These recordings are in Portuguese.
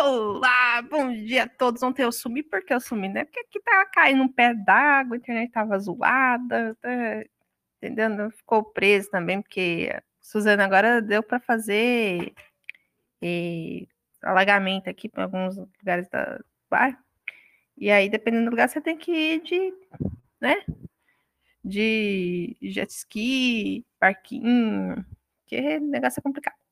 Olá, bom dia a todos. Ontem eu sumi porque eu sumi, né? Porque aqui tava caindo um pé d'água, a internet tava zoada, tá, entendendo? Ficou preso também, porque Suzana agora deu para fazer e, alagamento aqui para alguns lugares da bairro. E aí, dependendo do lugar, você tem que ir de, né? De jet ski, parquinho, que negócio é complicado.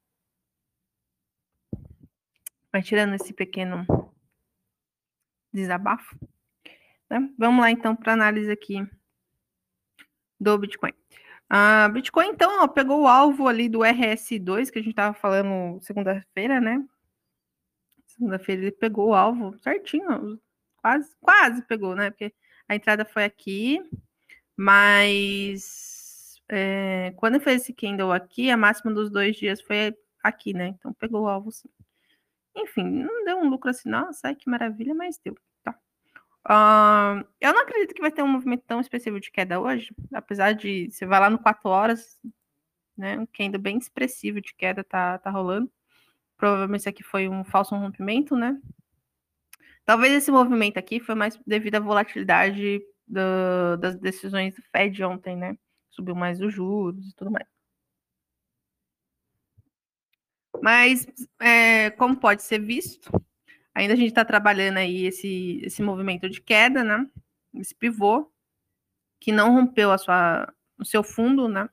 Mas tirando esse pequeno desabafo, né? vamos lá então para análise aqui do Bitcoin. A Bitcoin, então, ó, pegou o alvo ali do RS2, que a gente estava falando segunda-feira, né? Segunda-feira ele pegou o alvo certinho, quase, quase pegou, né? Porque a entrada foi aqui, mas é, quando fez esse candle aqui, a máxima dos dois dias foi aqui, né? Então pegou o alvo sim. Enfim, não deu um lucro assim, nossa, que maravilha, mas deu. Tá. Uh, eu não acredito que vai ter um movimento tão expressivo de queda hoje, apesar de você vai lá no 4 horas, né? Um candle bem expressivo de queda tá, tá rolando. Provavelmente isso aqui foi um falso rompimento, né? Talvez esse movimento aqui foi mais devido à volatilidade do, das decisões do Fed ontem, né? Subiu mais os juros e tudo mais. Mas, é, como pode ser visto, ainda a gente está trabalhando aí esse, esse movimento de queda, né? Esse pivô, que não rompeu a sua, o seu fundo, né?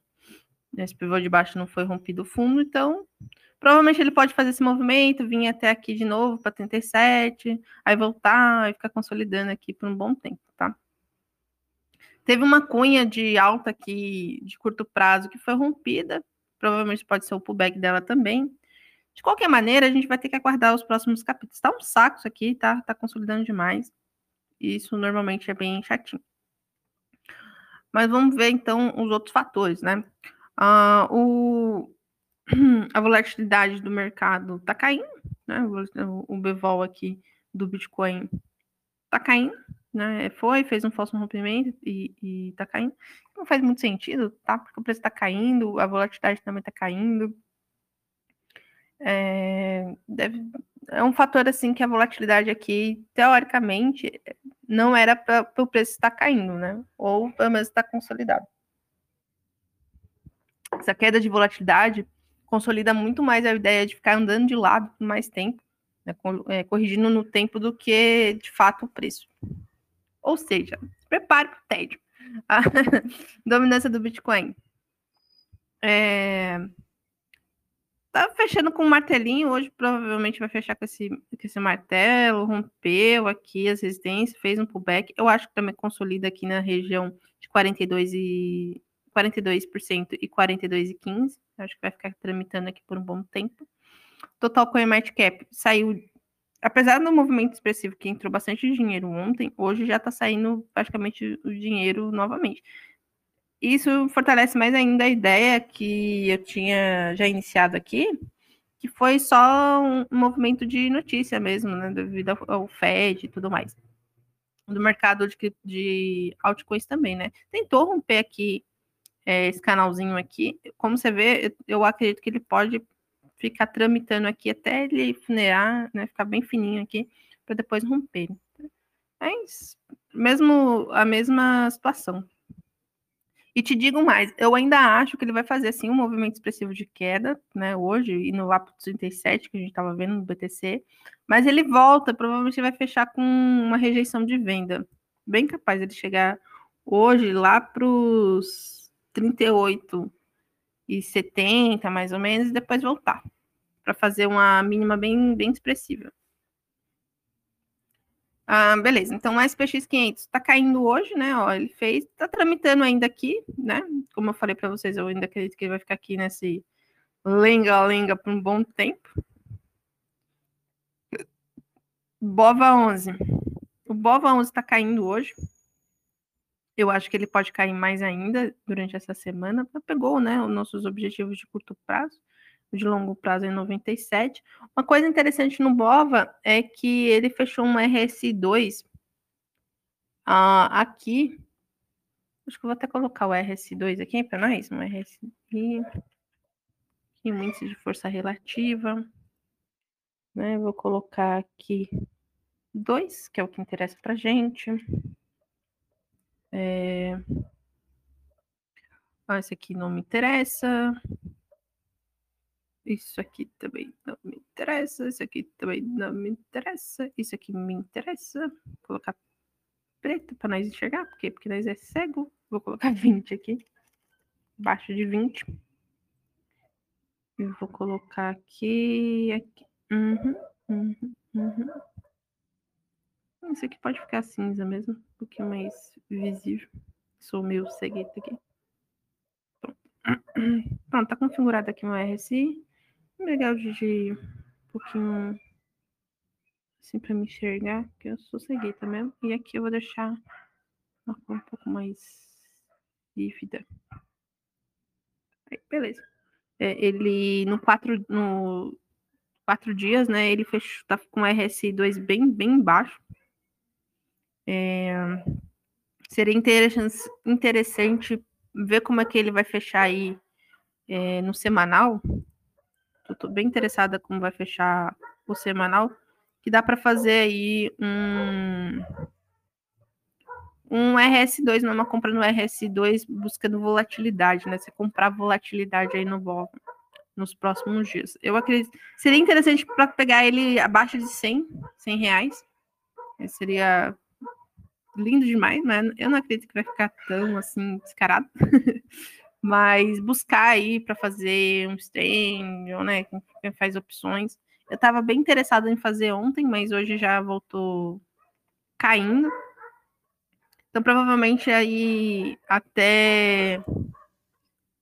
Esse pivô de baixo não foi rompido o fundo, então provavelmente ele pode fazer esse movimento, vir até aqui de novo para 37, aí voltar e ficar consolidando aqui por um bom tempo, tá? Teve uma cunha de alta aqui de curto prazo que foi rompida, provavelmente pode ser o pullback dela também. De qualquer maneira, a gente vai ter que aguardar os próximos capítulos. Tá um saco isso aqui, tá, tá consolidando demais. Isso normalmente é bem chatinho. Mas vamos ver então os outros fatores, né? Uh, o, a volatilidade do mercado tá caindo, né? O, Bevol aqui do Bitcoin tá caindo, né? Foi, fez um falso rompimento e, e tá caindo. Não faz muito sentido, tá? Porque o preço tá caindo, a volatilidade também tá caindo. É, deve, é um fator assim que a volatilidade aqui, teoricamente, não era para o preço estar caindo, né? Ou pelo menos estar consolidado. Essa queda de volatilidade consolida muito mais a ideia de ficar andando de lado por mais tempo, né? É, corrigindo no tempo do que de fato o preço. Ou seja, prepare para o tédio. A dominância do Bitcoin. É, tá fechando com um martelinho, hoje provavelmente vai fechar com esse, com esse martelo, rompeu aqui as resistências, fez um pullback. Eu acho que também consolida aqui na região de 42 e 42% e 42,15. Acho que vai ficar tramitando aqui por um bom tempo. Total Coin Market Cap saiu, apesar do movimento expressivo que entrou bastante dinheiro ontem, hoje já está saindo praticamente o dinheiro novamente isso fortalece mais ainda a ideia que eu tinha já iniciado aqui, que foi só um movimento de notícia mesmo, né, devido ao Fed e tudo mais. Do mercado de, de altcoins também, né? Tentou romper aqui é, esse canalzinho aqui. Como você vê, eu acredito que ele pode ficar tramitando aqui até ele funerar, né? Ficar bem fininho aqui, para depois romper. Mas, mesmo a mesma situação. E te digo mais, eu ainda acho que ele vai fazer assim um movimento expressivo de queda, né, hoje, e no para 37 que a gente estava vendo no BTC, mas ele volta, provavelmente vai fechar com uma rejeição de venda. Bem capaz ele chegar hoje lá para os 38 e 70, mais ou menos, e depois voltar para fazer uma mínima bem, bem expressiva. Ah, beleza, então o SPX 500 está caindo hoje, né? Ó, ele fez, está tramitando ainda aqui, né? Como eu falei para vocês, eu ainda acredito que ele vai ficar aqui nesse lenga-lenga por um bom tempo. Bova 11. O Bova 11 está caindo hoje. Eu acho que ele pode cair mais ainda durante essa semana. Pegou, né, os nossos objetivos de curto prazo de longo prazo em 97. Uma coisa interessante no Bova é que ele fechou um RS2 uh, ah, aqui. Acho que eu vou até colocar o RS2 aqui para nós, um RSI. Aqui, um índice de força relativa. Né? Vou colocar aqui dois, que é o que interessa pra gente. É... Ah, esse aqui não me interessa. Isso aqui também não me interessa. Isso aqui também não me interessa. Isso aqui me interessa. Vou colocar preto para nós enxergar. Por quê? Porque nós é cego. Vou colocar 20 aqui. Abaixo de 20. Eu vou colocar aqui. aqui. Uhum, uhum, uhum. Isso aqui pode ficar cinza mesmo. Um pouquinho mais visível. Sou meio cegueta aqui. Pronto. Tá configurado aqui meu RSI legal de um pouquinho assim para me enxergar, que eu sou cegueta mesmo. E aqui eu vou deixar uma cor um pouco mais vívida. Aí, beleza. É, ele no quatro, no quatro dias, né? Ele fechou, tá com RSI2 bem, bem baixo. É, seria interessante, interessante ver como é que ele vai fechar aí é, no semanal, tô bem interessada como vai fechar o semanal, que dá para fazer aí um um RS2, não é uma compra no RS2 buscando volatilidade, né? Você comprar volatilidade aí no vol nos próximos dias. Eu acredito. Seria interessante para pegar ele abaixo de 100, 100 reais. Seria lindo demais, né? Eu não acredito que vai ficar tão assim descarado. mas buscar aí para fazer um stream, né? Quem faz opções. Eu estava bem interessada em fazer ontem, mas hoje já voltou caindo. Então, provavelmente aí até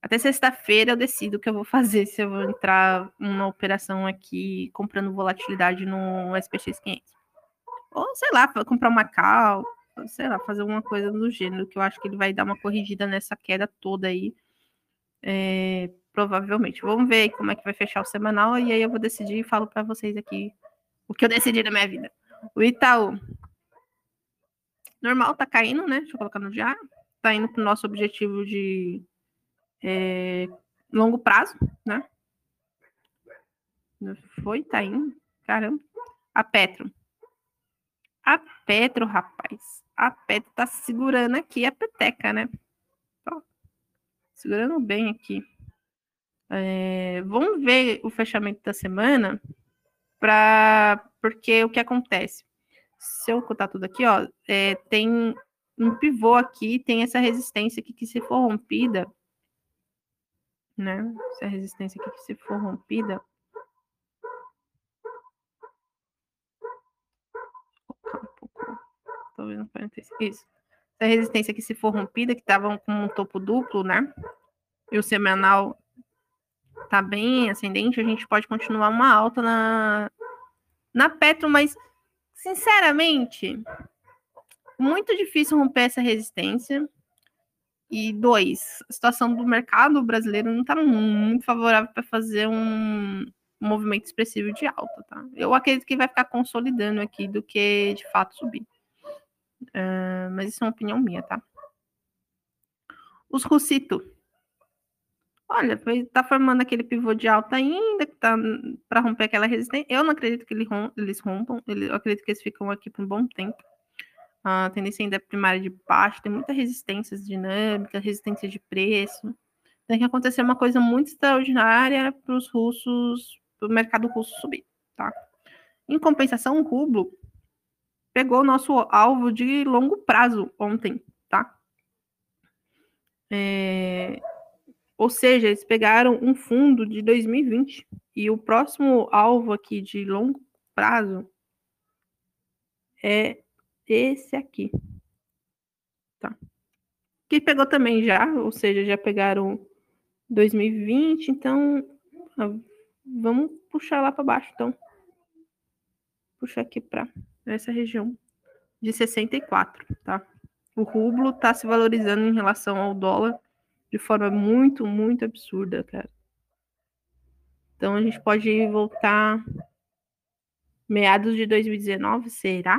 até sexta-feira eu decido o que eu vou fazer, se eu vou entrar numa operação aqui comprando volatilidade no SPX 500. Ou, sei lá, comprar uma cal, sei lá, fazer alguma coisa do gênero, que eu acho que ele vai dar uma corrigida nessa queda toda aí é, provavelmente. Vamos ver como é que vai fechar o semanal e aí eu vou decidir e falo para vocês aqui o que eu decidi na minha vida. O Itaú. Normal, tá caindo, né? Deixa eu colocar no diário. Tá indo pro nosso objetivo de é, longo prazo, né? Foi, tá indo. Caramba. A Petro. A Petro, rapaz. A Petro tá segurando aqui a peteca, né? Segurando bem aqui. É, vamos ver o fechamento da semana, para porque o que acontece? Se eu contar tudo aqui, ó, é, tem um pivô aqui, tem essa resistência aqui que se for rompida, né? Essa resistência aqui que se for rompida, um pouco, talvez não 46. Isso essa resistência que se for rompida, que estavam com um topo duplo, né? E o semanal tá bem ascendente, a gente pode continuar uma alta na, na Petro, mas sinceramente, muito difícil romper essa resistência. E dois, a situação do mercado brasileiro não está muito favorável para fazer um movimento expressivo de alta, tá? Eu acredito que vai ficar consolidando aqui do que de fato subir. Uh, mas isso é uma opinião minha, tá? Os Russito. Olha, tá formando aquele pivô de alta ainda, que tá para romper aquela resistência. Eu não acredito que eles rompam, eu acredito que eles ficam aqui por um bom tempo. A tendência ainda é primária de baixo, tem muita resistência dinâmica, resistência de preço. Tem que acontecer uma coisa muito extraordinária para os russos, para o mercado russo subir, tá? Em compensação, o rublo pegou o nosso alvo de longo prazo ontem, tá? É, ou seja, eles pegaram um fundo de 2020 e o próximo alvo aqui de longo prazo é esse aqui, tá? Que pegou também já, ou seja, já pegaram 2020, então vamos puxar lá para baixo, então. Puxar aqui para nessa região de 64, tá? O rublo está se valorizando em relação ao dólar de forma muito, muito absurda, cara. Então a gente pode voltar meados de 2019, será?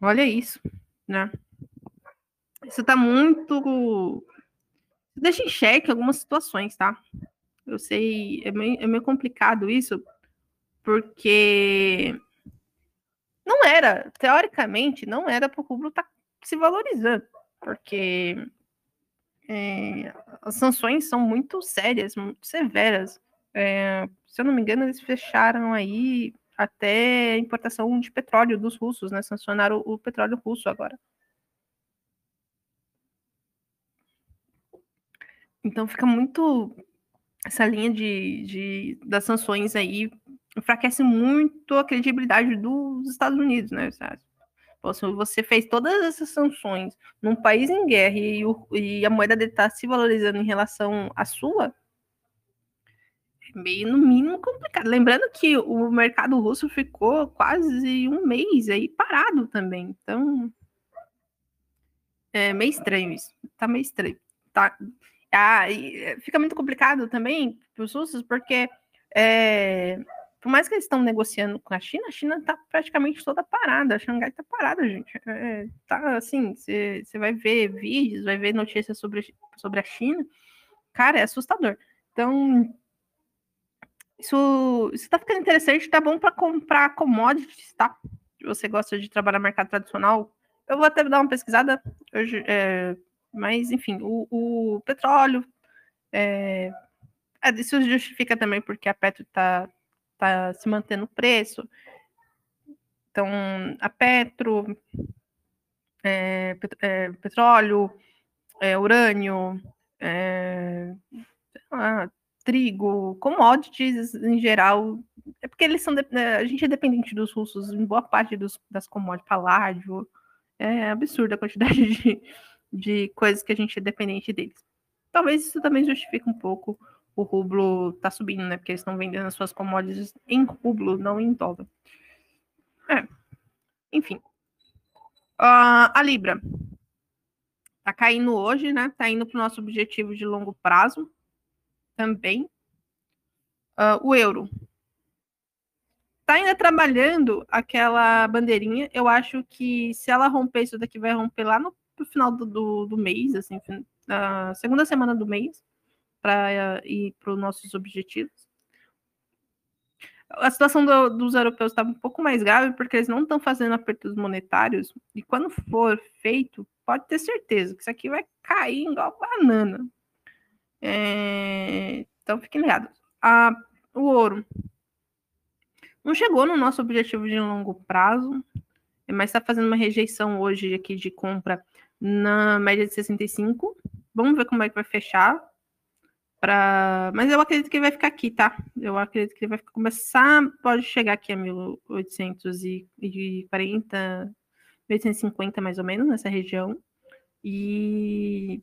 Olha isso, né? Isso tá muito deixa em xeque algumas situações, tá? Eu sei, é meio, é meio complicado isso, porque não era, teoricamente, não era para o rublo estar tá se valorizando, porque é, as sanções são muito sérias, muito severas. É, se eu não me engano, eles fecharam aí até a importação de petróleo dos russos, né? Sancionaram o, o petróleo russo agora. Então fica muito essa linha de, de das sanções aí enfraquece muito a credibilidade dos Estados Unidos, né? Se você fez todas essas sanções num país em guerra e, o, e a moeda dele está se valorizando em relação à sua, é meio, no mínimo, complicado. Lembrando que o mercado russo ficou quase um mês aí parado também. Então, é meio estranho isso. Tá meio estranho. Tá, ah, fica muito complicado também para os russos, porque é, por mais que eles estão negociando com a China, a China está praticamente toda parada, a Xangai está parada, gente. É, tá assim, você vai ver vídeos, vai ver notícias sobre, sobre a China, cara, é assustador. Então, isso está ficando interessante, tá bom para comprar commodities, tá? Se você gosta de trabalhar no mercado tradicional, eu vou até dar uma pesquisada hoje, é, mas enfim, o, o petróleo é, é, isso justifica também porque a Petro está tá se mantendo o preço. Então, a Petro, é, pet, é, petróleo, é, urânio, ah, trigo, commodities em geral, é porque eles são é, a gente é dependente dos russos em boa parte dos, das commodities, paládio, é absurda a quantidade de, de coisas que a gente é dependente deles. Talvez isso também justifique um pouco o rublo tá subindo, né? Porque eles estão vendendo as suas commodities em rublo, não em dólar. É. Enfim. Uh, a Libra. Tá caindo hoje, né? Tá indo para o nosso objetivo de longo prazo também. Uh, o euro. Tá ainda trabalhando aquela bandeirinha. Eu acho que se ela romper isso daqui, vai romper lá no, no final do, do, do mês, assim, na segunda semana do mês para ir para os nossos objetivos. A situação do, dos europeus está um pouco mais grave porque eles não estão fazendo apertos monetários e quando for feito, pode ter certeza que isso aqui vai cair igual banana. É... Então fiquem ligados. A, o ouro não chegou no nosso objetivo de longo prazo, mas está fazendo uma rejeição hoje aqui de compra na média de 65. Vamos ver como é que vai fechar. Pra... Mas eu acredito que ele vai ficar aqui, tá? Eu acredito que ele vai começar, pode chegar aqui a 1840, 1850 mais ou menos, nessa região. E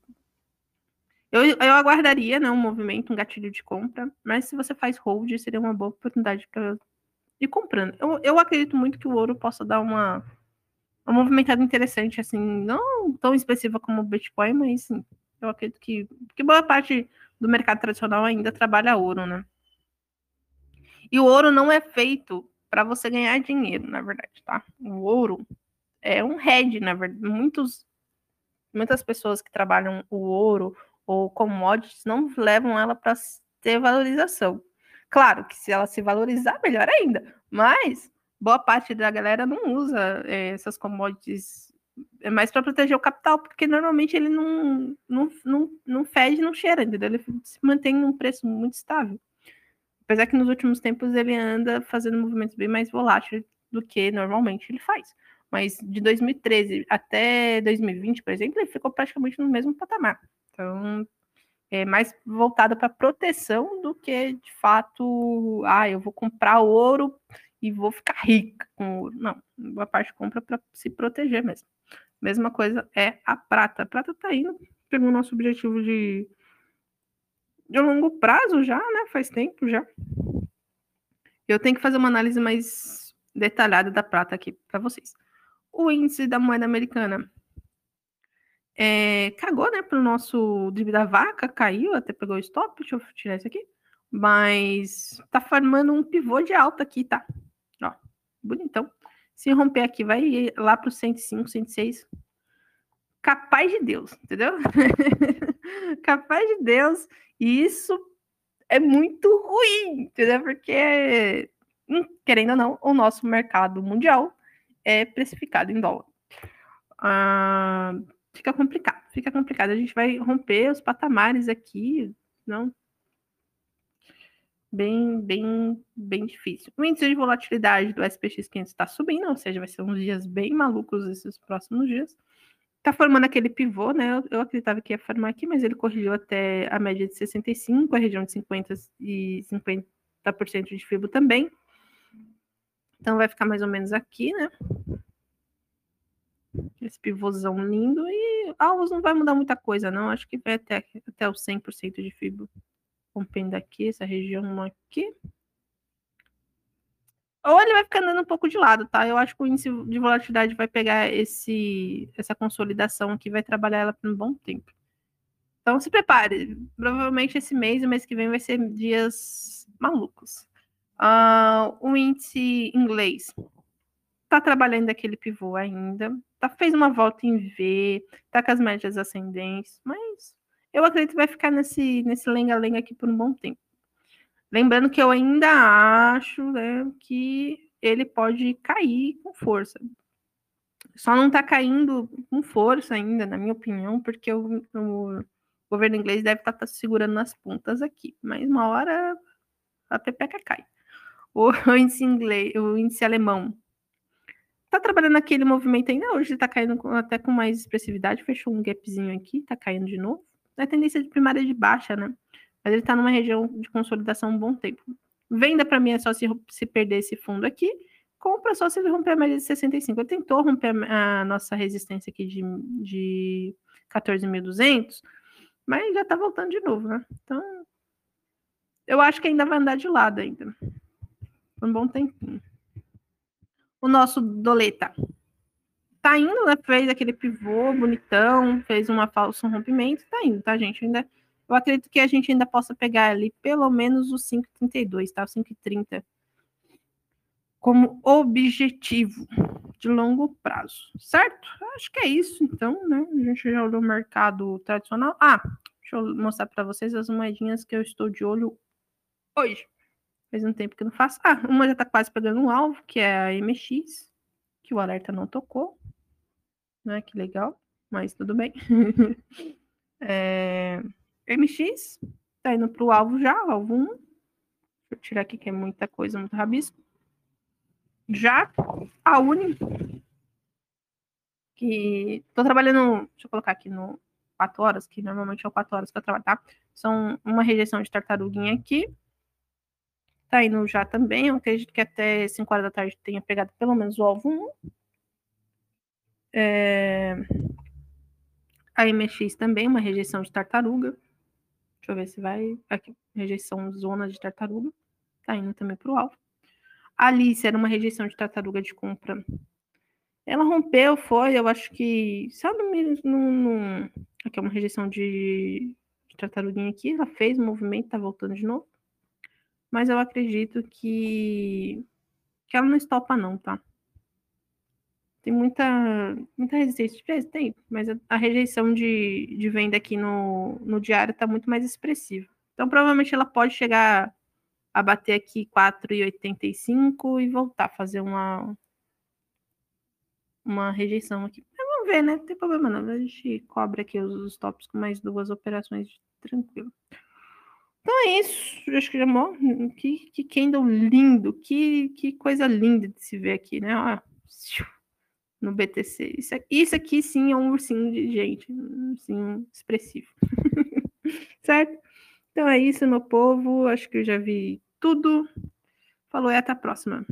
eu, eu aguardaria né, um movimento, um gatilho de compra, mas se você faz hold, seria uma boa oportunidade para ir comprando. Eu, eu acredito muito que o ouro possa dar uma, uma movimentada interessante, assim, não tão expressiva como o Bitcoin, mas sim, eu acredito que, que boa parte do mercado tradicional ainda trabalha ouro, né? E o ouro não é feito para você ganhar dinheiro, na verdade, tá? O ouro é um hedge, na verdade. Muitos, muitas pessoas que trabalham o ouro ou commodities não levam ela para ter valorização. Claro que se ela se valorizar, melhor ainda. Mas boa parte da galera não usa é, essas commodities é mais para proteger o capital, porque normalmente ele não, não, não, não fede, não cheira, entendeu? Ele se mantém num preço muito estável. Apesar que nos últimos tempos ele anda fazendo movimentos bem mais voláteis do que normalmente ele faz. Mas de 2013 até 2020, por exemplo, ele ficou praticamente no mesmo patamar. Então, é mais voltado para proteção do que de fato, ah, eu vou comprar ouro e vou ficar rica com ouro. Não, boa parte compra para se proteger mesmo. Mesma coisa é a prata. A prata está indo pelo nosso objetivo de, de longo prazo já, né? Faz tempo já. Eu tenho que fazer uma análise mais detalhada da prata aqui para vocês. O índice da moeda americana é, cagou, né, para o nosso dívida vaca, caiu, até pegou o stop, deixa eu tirar isso aqui. Mas tá formando um pivô de alta aqui, tá? Ó, bonitão. Se romper aqui, vai lá para o 105, 106. Capaz de Deus, entendeu? Capaz de Deus. E isso é muito ruim, entendeu? Porque, hum, querendo ou não, o nosso mercado mundial é precificado em dólar. Ah, fica complicado, fica complicado. A gente vai romper os patamares aqui, não? Bem, bem, bem difícil. O índice de volatilidade do SPX 500 está subindo, ou seja, vai ser uns dias bem malucos esses próximos dias. Está formando aquele pivô, né? Eu, eu, acreditava que ia formar aqui, mas ele corrigiu até a média de 65, a região de 50 e 50% de fibro também. Então vai ficar mais ou menos aqui, né? Esse pivôzão lindo. E alvos não vai mudar muita coisa, não. Acho que vai até, até o 100% de fibra. Rompendo aqui, essa região aqui. Ou ele vai ficar andando um pouco de lado, tá? Eu acho que o índice de volatilidade vai pegar esse, essa consolidação aqui, vai trabalhar ela por um bom tempo. Então se prepare. Provavelmente esse mês, o mês que vem, vai ser dias malucos. Uh, o índice inglês está trabalhando aquele pivô ainda, tá, fez uma volta em V, tá com as médias ascendentes, mas eu acredito que vai ficar nesse nesse lenga-lenga aqui por um bom tempo. Lembrando que eu ainda acho né, que ele pode cair com força. Só não está caindo com força ainda, na minha opinião, porque o, o governo inglês deve estar tá, tá segurando nas pontas aqui. Mas uma hora a pepeca cai. O, o índice inglês, o índice alemão tá trabalhando aquele movimento ainda hoje, está caindo até com mais expressividade, fechou um gapzinho aqui, está caindo de novo. É tendência de primária de baixa, né? Mas ele está numa região de consolidação um bom tempo. Venda para mim é só se, se perder esse fundo aqui. Compra só se ele romper a média de 65. Ele tentou romper a, a nossa resistência aqui de, de 14.200, mas já está voltando de novo, né? Então, eu acho que ainda vai andar de lado ainda. Um bom tempinho. O nosso doleta tá indo, né? Fez aquele pivô bonitão, fez uma falsa um rompimento, tá indo, tá, gente? Ainda eu acredito que a gente ainda possa pegar ali pelo menos os 5,32, tá? O 5,30 como objetivo de longo prazo, certo? Acho que é isso, então, né? A gente já olhou o mercado tradicional. Ah, deixa eu mostrar para vocês as moedinhas que eu estou de olho hoje. Faz um tempo que eu não faço. Ah, uma já está quase pegando um alvo, que é a MX, que o alerta não tocou. Né? Que legal, mas tudo bem. é... MX, tá indo para o alvo já, alvo 1. Deixa eu tirar aqui que é muita coisa, muito rabisco. Já a Uni, que tô trabalhando, deixa eu colocar aqui no 4 horas, que normalmente é o 4 horas que eu trabalho, tá? São uma rejeição de tartaruguinha aqui. Tá indo já também, eu acredito que até 5 horas da tarde tenha pegado pelo menos o alvo 1. É... A MX também, uma rejeição de tartaruga. Deixa eu ver se vai. Aqui, rejeição zona de tartaruga. Tá indo também para o alvo. A Alice era uma rejeição de tartaruga de compra. Ela rompeu, foi, eu acho que. Sabe, no, aqui é uma rejeição de, de tartaruguinha aqui. Ela fez o movimento, tá voltando de novo. Mas eu acredito que. que ela não estopa, não, tá? Tem muita, muita resistência de preço, tem, mas a, a, rejeição de, de venda aqui no, no diário está muito mais expressiva. Então, provavelmente ela pode chegar a bater aqui 4,85 e voltar a fazer uma, uma rejeição aqui. Mas vamos ver, né? Não tem problema não. A gente cobra aqui os, os tops com mais duas operações tranquilo. Então é isso. Acho que já que, que candle lindo. Que, que coisa linda de se ver aqui, né? Ó, no BTC. Isso aqui, isso aqui sim é um ursinho de gente, um ursinho expressivo. certo? Então é isso, meu povo. Acho que eu já vi tudo. Falou e até a próxima.